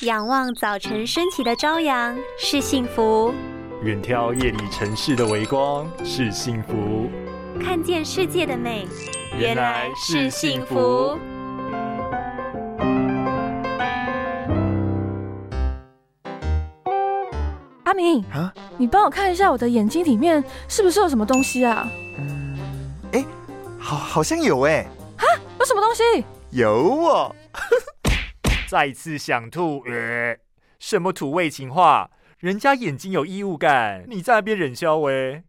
仰望早晨升起的朝阳是幸福，远眺夜里城市的微光是幸福，看见世界的美原来是幸福。阿明啊，你帮我看一下我的眼睛里面是不是有什么东西啊？嗯，哎，好，好像有哎，有什么东西？有哦。再次想吐，呃，什么土味情话？人家眼睛有异物感，你在那边忍笑喂？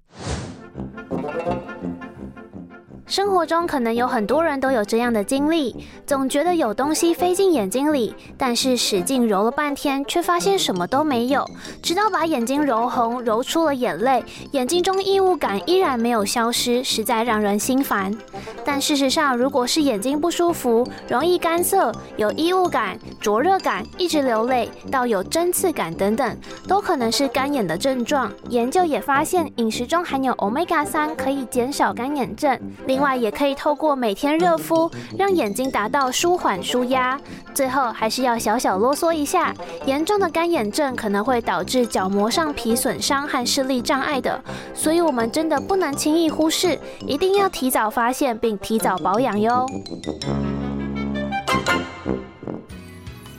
生活中可能有很多人都有这样的经历，总觉得有东西飞进眼睛里，但是使劲揉了半天，却发现什么都没有。直到把眼睛揉红，揉出了眼泪，眼睛中异物感依然没有消失，实在让人心烦。但事实上，如果是眼睛不舒服、容易干涩、有异物感、灼热感、一直流泪，到有针刺感等等，都可能是干眼的症状。研究也发现，饮食中含有 omega 三可以减少干眼症。另外，也可以透过每天热敷，让眼睛达到舒缓舒压。最后，还是要小小啰嗦一下：严重的干眼症可能会导致角膜上皮损伤和视力障碍的，所以我们真的不能轻易忽视，一定要提早发现并提早保养哟。